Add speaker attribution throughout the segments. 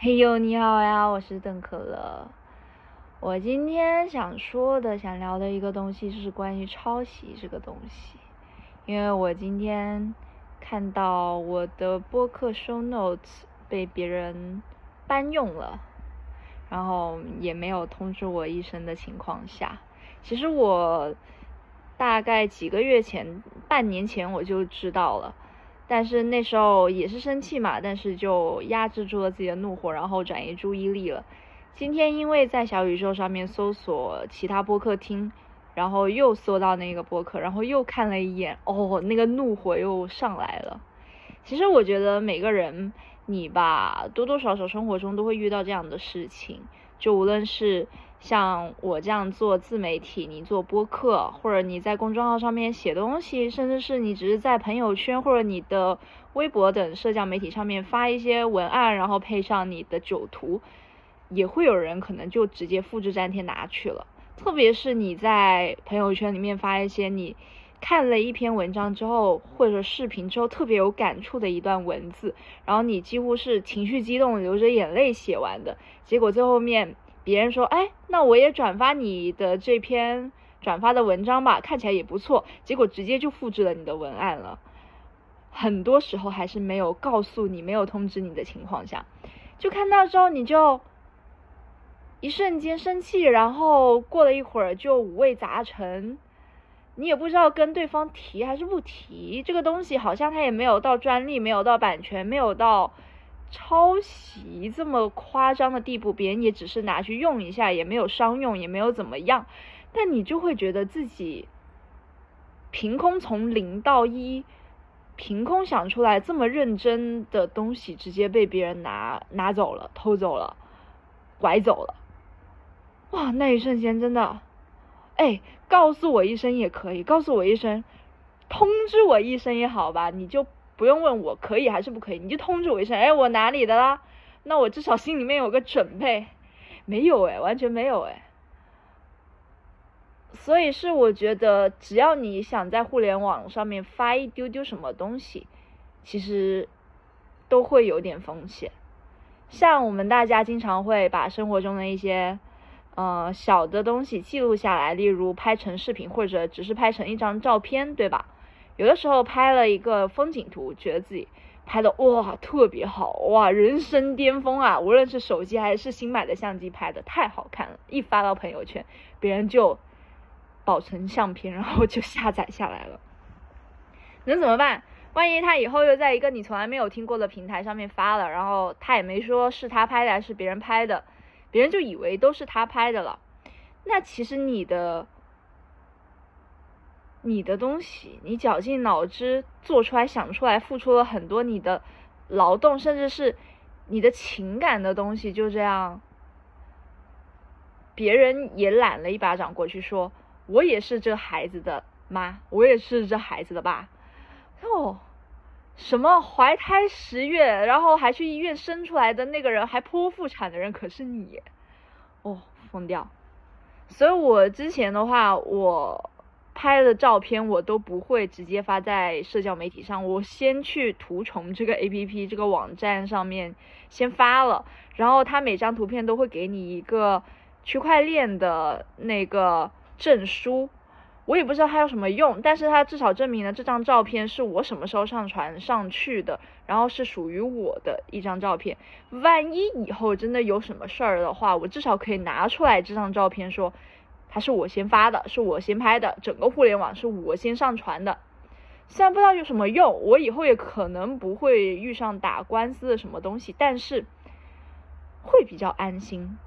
Speaker 1: 嘿 呦，你好呀，我是邓可乐。我今天想说的、想聊的一个东西是关于抄袭这个东西，因为我今天看到我的播客 show notes 被别人搬用了，然后也没有通知我一声的情况下，其实我大概几个月前、半年前我就知道了。但是那时候也是生气嘛，但是就压制住了自己的怒火，然后转移注意力了。今天因为在小宇宙上面搜索其他播客听，然后又搜到那个播客，然后又看了一眼，哦，那个怒火又上来了。其实我觉得每个人，你吧，多多少少生活中都会遇到这样的事情，就无论是。像我这样做自媒体，你做播客，或者你在公众号上面写东西，甚至是你只是在朋友圈或者你的微博等社交媒体上面发一些文案，然后配上你的酒图，也会有人可能就直接复制粘贴拿去了。特别是你在朋友圈里面发一些你看了一篇文章之后，或者视频之后特别有感触的一段文字，然后你几乎是情绪激动，流着眼泪写完的，结果最后面。别人说，哎，那我也转发你的这篇转发的文章吧，看起来也不错。结果直接就复制了你的文案了。很多时候还是没有告诉你、没有通知你的情况下，就看到之后你就一瞬间生气，然后过了一会儿就五味杂陈，你也不知道跟对方提还是不提。这个东西好像它也没有到专利，没有到版权，没有到。抄袭这么夸张的地步，别人也只是拿去用一下，也没有商用，也没有怎么样，但你就会觉得自己凭空从零到一，凭空想出来这么认真的东西，直接被别人拿拿走了，偷走了，拐走了，哇！那一瞬间真的，哎，告诉我一声也可以，告诉我一声，通知我一声也好吧，你就。不用问我可以还是不可以，你就通知我一声，哎，我哪里的啦？那我至少心里面有个准备。没有哎，完全没有哎。所以是我觉得，只要你想在互联网上面发一丢丢什么东西，其实都会有点风险。像我们大家经常会把生活中的一些呃小的东西记录下来，例如拍成视频，或者只是拍成一张照片，对吧？有的时候拍了一个风景图，觉得自己拍的哇特别好哇，人生巅峰啊！无论是手机还是新买的相机拍的太好看了，一发到朋友圈，别人就保存相片，然后就下载下来了。能怎么办？万一他以后又在一个你从来没有听过的平台上面发了，然后他也没说是他拍的还是别人拍的，别人就以为都是他拍的了。那其实你的。你的东西，你绞尽脑汁做出来、想出来，付出了很多你的劳动，甚至是你的情感的东西，就这样，别人也揽了一巴掌过去，说我也是这孩子的妈，我也是这孩子的爸。哦，什么怀胎十月，然后还去医院生出来的那个人，还剖腹产的人，可是你，哦，疯掉。所以我之前的话，我。拍的照片我都不会直接发在社交媒体上，我先去图虫这个 A P P 这个网站上面先发了，然后它每张图片都会给你一个区块链的那个证书，我也不知道它有什么用，但是它至少证明了这张照片是我什么时候上传上去的，然后是属于我的一张照片。万一以后真的有什么事儿的话，我至少可以拿出来这张照片说。它是我先发的，是我先拍的，整个互联网是我先上传的。虽然不知道有什么用，我以后也可能不会遇上打官司的什么东西，但是会比较安心，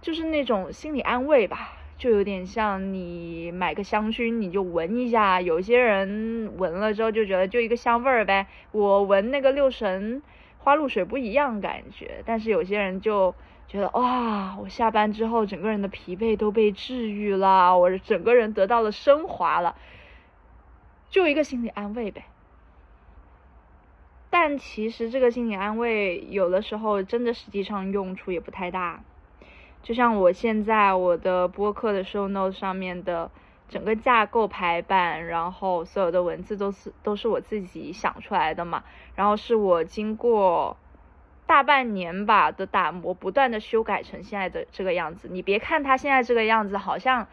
Speaker 1: 就是那种心理安慰吧，就有点像你买个香薰，你就闻一下。有些人闻了之后就觉得就一个香味儿呗，我闻那个六神花露水不一样感觉，但是有些人就。觉得哇，我下班之后整个人的疲惫都被治愈了，我整个人得到了升华了，就一个心理安慰呗。但其实这个心理安慰有的时候真的实际上用处也不太大。就像我现在我的播客的 show note 上面的整个架构排版，然后所有的文字都是都是我自己想出来的嘛，然后是我经过。大半年吧的打磨，不断的修改成现在的这个样子。你别看它现在这个样子，好像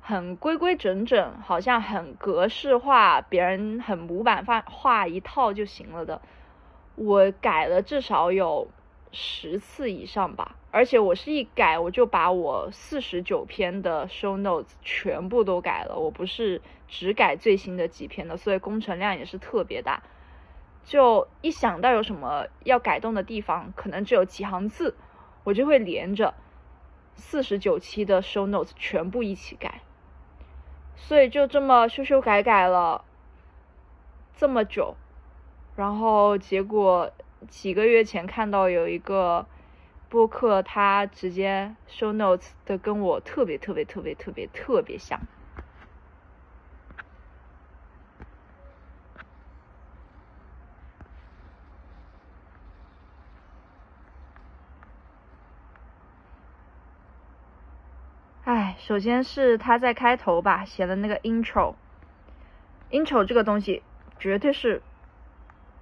Speaker 1: 很规规整整，好像很格式化，别人很模板化画一套就行了的。我改了至少有十次以上吧，而且我是一改我就把我四十九篇的 show notes 全部都改了，我不是只改最新的几篇的，所以工程量也是特别大。就一想到有什么要改动的地方，可能只有几行字，我就会连着四十九期的 show notes 全部一起改，所以就这么修修改改了这么久，然后结果几个月前看到有一个播客，他直接 show notes 的跟我特别特别特别特别特别像。哎，首先是他在开头吧写的那个 intro，intro 这个东西绝对是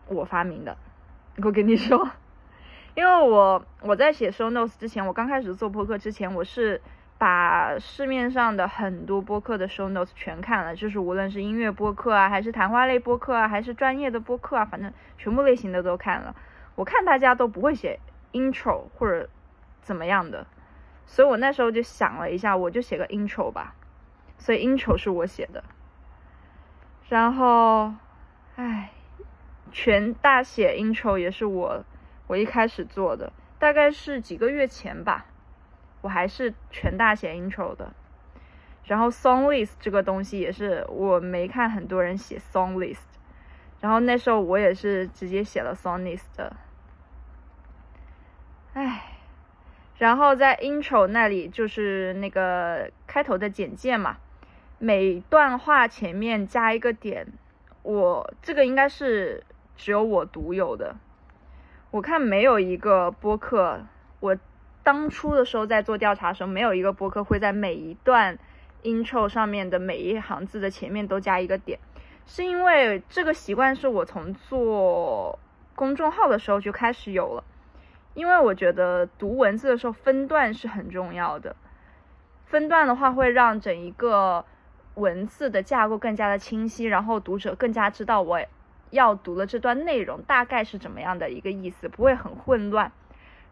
Speaker 1: 我发明的，我跟你说，因为我我在写 show notes 之前，我刚开始做播客之前，我是把市面上的很多播客的 show notes 全看了，就是无论是音乐播客啊，还是谈话类播客啊，还是专业的播客啊，反正全部类型的都看了。我看大家都不会写 intro 或者怎么样的。所以我那时候就想了一下，我就写个 intro 吧，所以 intro 是我写的。然后，唉，全大写 intro 也是我我一开始做的，大概是几个月前吧，我还是全大写 intro 的。然后 song list 这个东西也是我没看很多人写 song list，然后那时候我也是直接写了 song list 的，唉。然后在 intro 那里就是那个开头的简介嘛，每段话前面加一个点，我这个应该是只有我独有的，我看没有一个播客，我当初的时候在做调查的时候，没有一个播客会在每一段 intro 上面的每一行字的前面都加一个点，是因为这个习惯是我从做公众号的时候就开始有了。因为我觉得读文字的时候分段是很重要的，分段的话会让整一个文字的架构更加的清晰，然后读者更加知道我要读的这段内容大概是怎么样的一个意思，不会很混乱。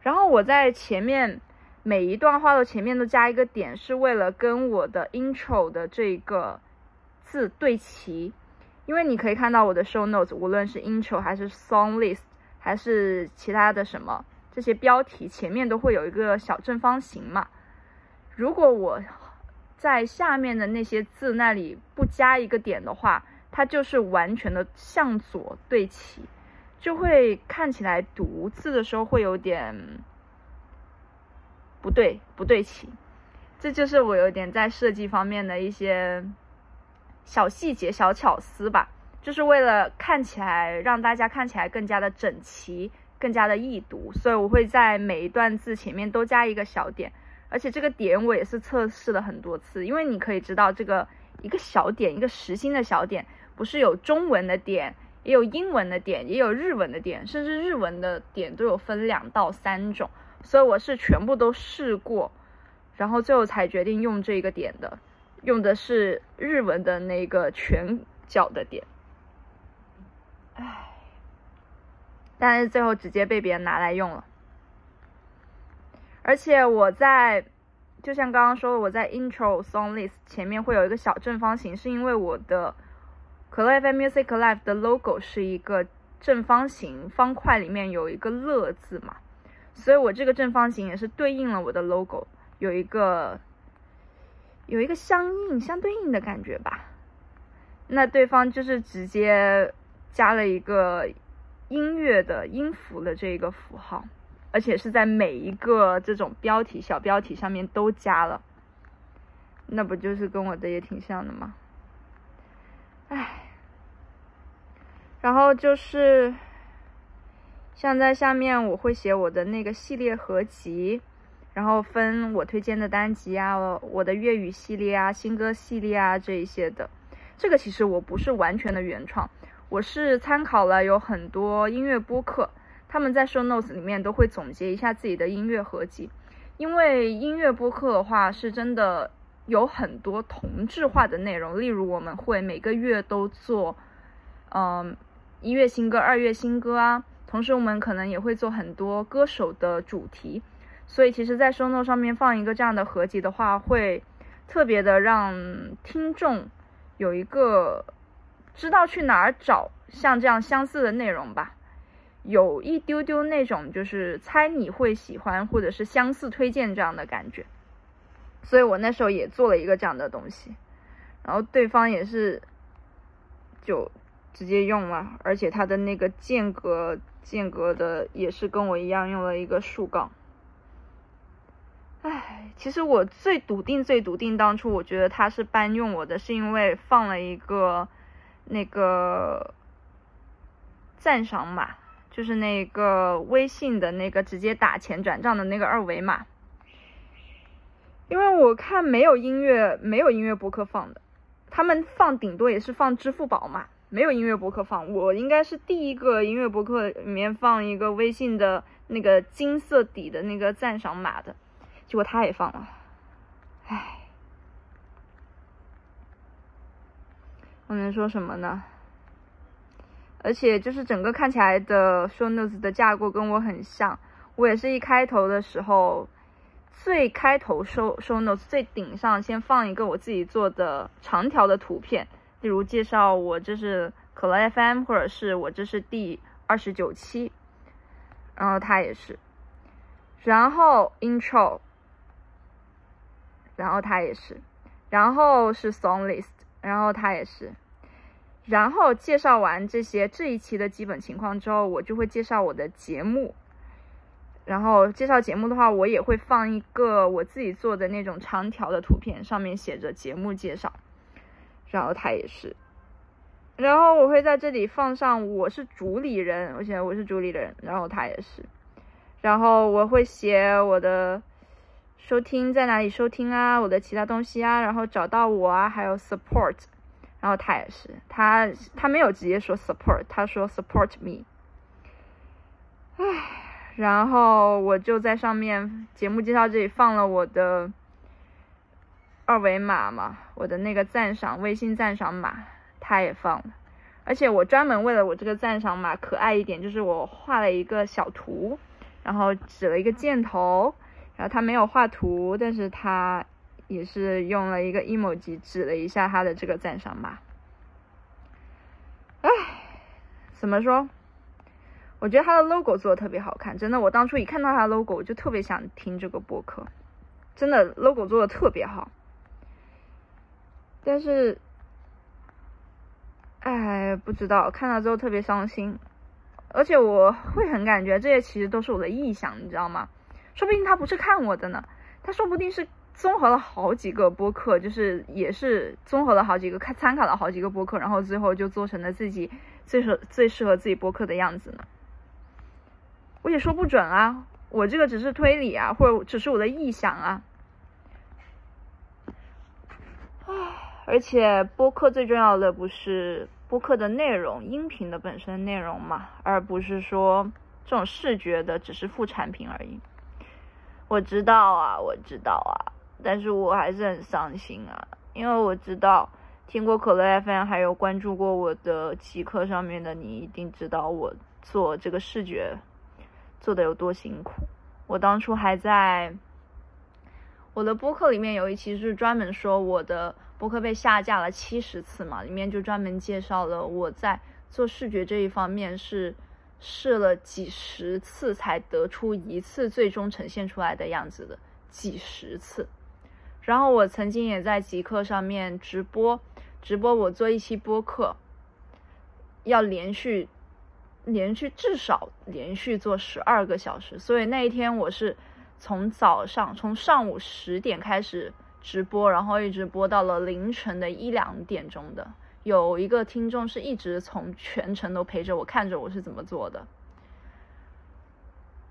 Speaker 1: 然后我在前面每一段话的前面都加一个点，是为了跟我的 intro 的这个字对齐。因为你可以看到我的 show notes，无论是 intro 还是 song list 还是其他的什么。这些标题前面都会有一个小正方形嘛？如果我在下面的那些字那里不加一个点的话，它就是完全的向左对齐，就会看起来读字的时候会有点不对不对齐。这就是我有点在设计方面的一些小细节、小巧思吧，就是为了看起来让大家看起来更加的整齐。更加的易读，所以我会在每一段字前面都加一个小点，而且这个点我也是测试了很多次，因为你可以知道这个一个小点，一个实心的小点，不是有中文的点，也有英文的点，也有日文的点，甚至日文的点都有分两到三种，所以我是全部都试过，然后最后才决定用这个点的，用的是日文的那个全角的点，唉。但是最后直接被别人拿来用了，而且我在，就像刚刚说的，我在 intro song list 前面会有一个小正方形，是因为我的可乐 FM Music Live 的 logo 是一个正方形方块，里面有一个乐字嘛，所以我这个正方形也是对应了我的 logo，有一个有一个相应相对应的感觉吧。那对方就是直接加了一个。音乐的音符的这个符号，而且是在每一个这种标题小标题上面都加了，那不就是跟我的也挺像的吗？唉，然后就是像在下面我会写我的那个系列合集，然后分我推荐的单集啊，我的粤语系列啊，新歌系列啊这一些的，这个其实我不是完全的原创。我是参考了有很多音乐播客，他们在 show notes 里面都会总结一下自己的音乐合集，因为音乐播客的话是真的有很多同质化的内容，例如我们会每个月都做，嗯，一月新歌、二月新歌啊，同时我们可能也会做很多歌手的主题，所以其实，在 show notes 上面放一个这样的合集的话，会特别的让听众有一个知道去哪儿找像这样相似的内容吧。有一丢丢那种，就是猜你会喜欢，或者是相似推荐这样的感觉，所以我那时候也做了一个这样的东西，然后对方也是就直接用了，而且他的那个间隔间隔的也是跟我一样用了一个竖杠。唉，其实我最笃定、最笃定，当初我觉得他是搬用我的，是因为放了一个那个赞赏码。就是那个微信的那个直接打钱转账的那个二维码，因为我看没有音乐，没有音乐博客放的，他们放顶多也是放支付宝嘛，没有音乐博客放。我应该是第一个音乐博客里面放一个微信的那个金色底的那个赞赏码的，结果他也放了，唉，我能说什么呢？而且就是整个看起来的 show notes 的架构跟我很像，我也是一开头的时候，最开头 show show notes 最顶上先放一个我自己做的长条的图片，例如介绍我这是可乐 FM，或者是我这是第二十九期，然后它也是，然后 intro，然后它也是，然后是 song list，然后它也是。然后介绍完这些这一期的基本情况之后，我就会介绍我的节目。然后介绍节目的话，我也会放一个我自己做的那种长条的图片，上面写着节目介绍。然后他也是。然后我会在这里放上我是主理人，我写我是主理人。然后他也是。然后我会写我的收听在哪里收听啊，我的其他东西啊，然后找到我啊，还有 support。然后他也是，他他没有直接说 support，他说 support me。唉，然后我就在上面节目介绍这里放了我的二维码嘛，我的那个赞赏微信赞赏码，他也放了。而且我专门为了我这个赞赏码可爱一点，就是我画了一个小图，然后指了一个箭头，然后他没有画图，但是他。也是用了一个 emoji 指了一下他的这个赞赏码。唉，怎么说？我觉得他的 logo 做的特别好看，真的。我当初一看到他的 logo，我就特别想听这个播客，真的 logo 做的特别好。但是，唉，不知道看到之后特别伤心，而且我会很感觉这些其实都是我的臆想，你知道吗？说不定他不是看我的呢，他说不定是。综合了好几个播客，就是也是综合了好几个看参考了好几个播客，然后最后就做成了自己最适最适合自己播客的样子呢。我也说不准啊，我这个只是推理啊，或者只是我的臆想啊。而且播客最重要的不是播客的内容，音频的本身内容嘛，而不是说这种视觉的只是副产品而已。我知道啊，我知道啊。但是我还是很伤心啊，因为我知道听过可乐 FM，还有关注过我的极客上面的你，一定知道我做这个视觉做的有多辛苦。我当初还在我的播客里面有一期是专门说我的播客被下架了七十次嘛，里面就专门介绍了我在做视觉这一方面是试了几十次才得出一次最终呈现出来的样子的，几十次。然后我曾经也在极客上面直播，直播我做一期播客，要连续，连续至少连续做十二个小时，所以那一天我是从早上从上午十点开始直播，然后一直播到了凌晨的一两点钟的。有一个听众是一直从全程都陪着我，看着我是怎么做的。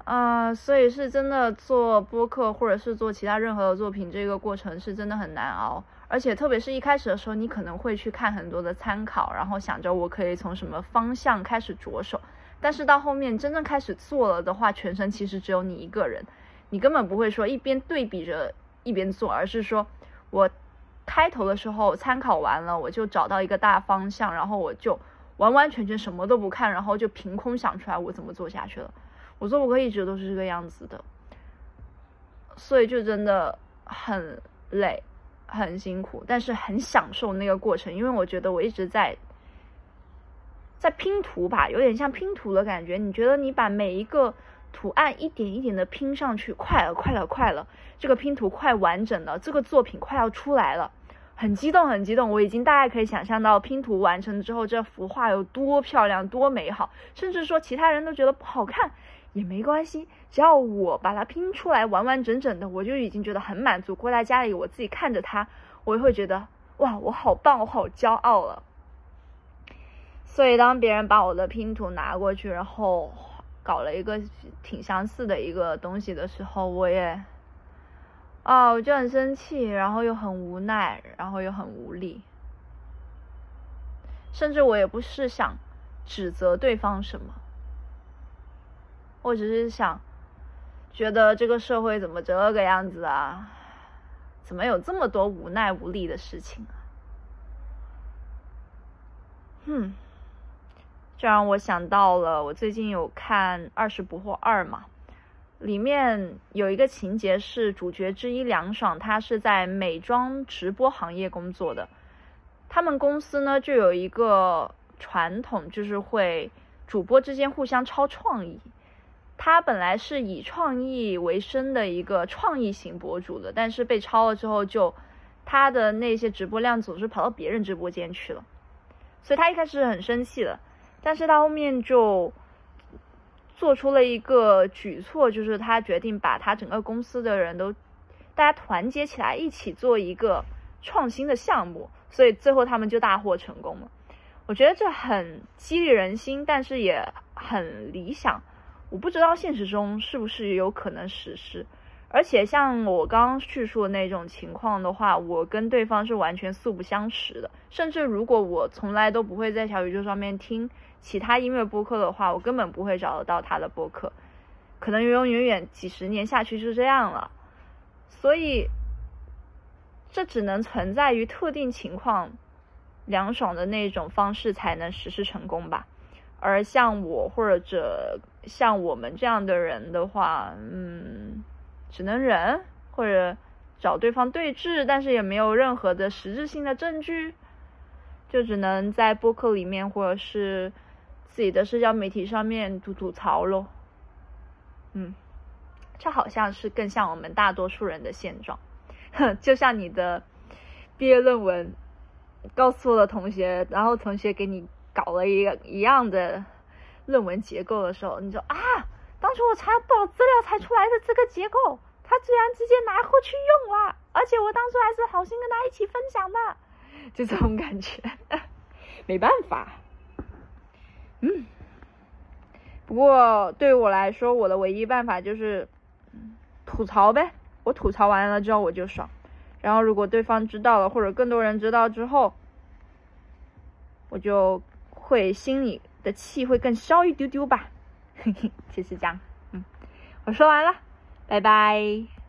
Speaker 1: 啊，所以是真的做播客或者是做其他任何的作品，这个过程是真的很难熬。而且特别是一开始的时候，你可能会去看很多的参考，然后想着我可以从什么方向开始着手。但是到后面真正开始做了的话，全程其实只有你一个人，你根本不会说一边对比着一边做，而是说我开头的时候参考完了，我就找到一个大方向，然后我就完完全全什么都不看，然后就凭空想出来我怎么做下去了。我做博客一直都是这个样子的，所以就真的很累，很辛苦，但是很享受那个过程，因为我觉得我一直在。在拼图吧，有点像拼图的感觉。你觉得你把每一个图案一点一点的拼上去，快了，快了，快了，这个拼图快完整了，这个作品快要出来了，很激动，很激动。我已经大概可以想象到拼图完成之后，这幅画有多漂亮，多美好。甚至说其他人都觉得不好看也没关系，只要我把它拼出来完完整整的，我就已经觉得很满足。过在家里，我自己看着它，我就会觉得哇，我好棒，我好骄傲了。所以，当别人把我的拼图拿过去，然后搞了一个挺相似的一个东西的时候，我也，啊，我就很生气，然后又很无奈，然后又很无力，甚至我也不是想指责对方什么，我只是想，觉得这个社会怎么这个样子啊？怎么有这么多无奈无力的事情啊？哼。这让我想到了，我最近有看《二十不惑二》嘛，里面有一个情节是主角之一梁爽，他是在美妆直播行业工作的。他们公司呢就有一个传统，就是会主播之间互相抄创意。他本来是以创意为生的一个创意型博主的，但是被抄了之后，就他的那些直播量总是跑到别人直播间去了，所以他一开始很生气的。但是他后面就做出了一个举措，就是他决定把他整个公司的人都大家团结起来，一起做一个创新的项目，所以最后他们就大获成功了。我觉得这很激励人心，但是也很理想。我不知道现实中是不是有可能实施。而且像我刚刚叙述的那种情况的话，我跟对方是完全素不相识的。甚至如果我从来都不会在小宇宙上面听。其他音乐播客的话，我根本不会找得到他的播客，可能永永远远几十年下去就这样了。所以，这只能存在于特定情况，凉爽的那种方式才能实施成功吧。而像我或者像我们这样的人的话，嗯，只能忍或者找对方对峙，但是也没有任何的实质性的证据，就只能在播客里面或者是。自己的社交媒体上面吐吐槽咯。嗯，这好像是更像我们大多数人的现状。哼，就像你的毕业论文告诉了同学，然后同学给你搞了一个一样的论文结构的时候，你说啊，当初我查多少资料才出来的这个结构，他居然直接拿过去用了，而且我当初还是好心跟他一起分享的，就这种感觉，没办法。嗯，不过对于我来说，我的唯一办法就是吐槽呗。我吐槽完了之后我就爽，然后如果对方知道了，或者更多人知道之后，我就会心里的气会更消一丢丢吧。嘿嘿，就是这样。嗯，我说完了，拜拜。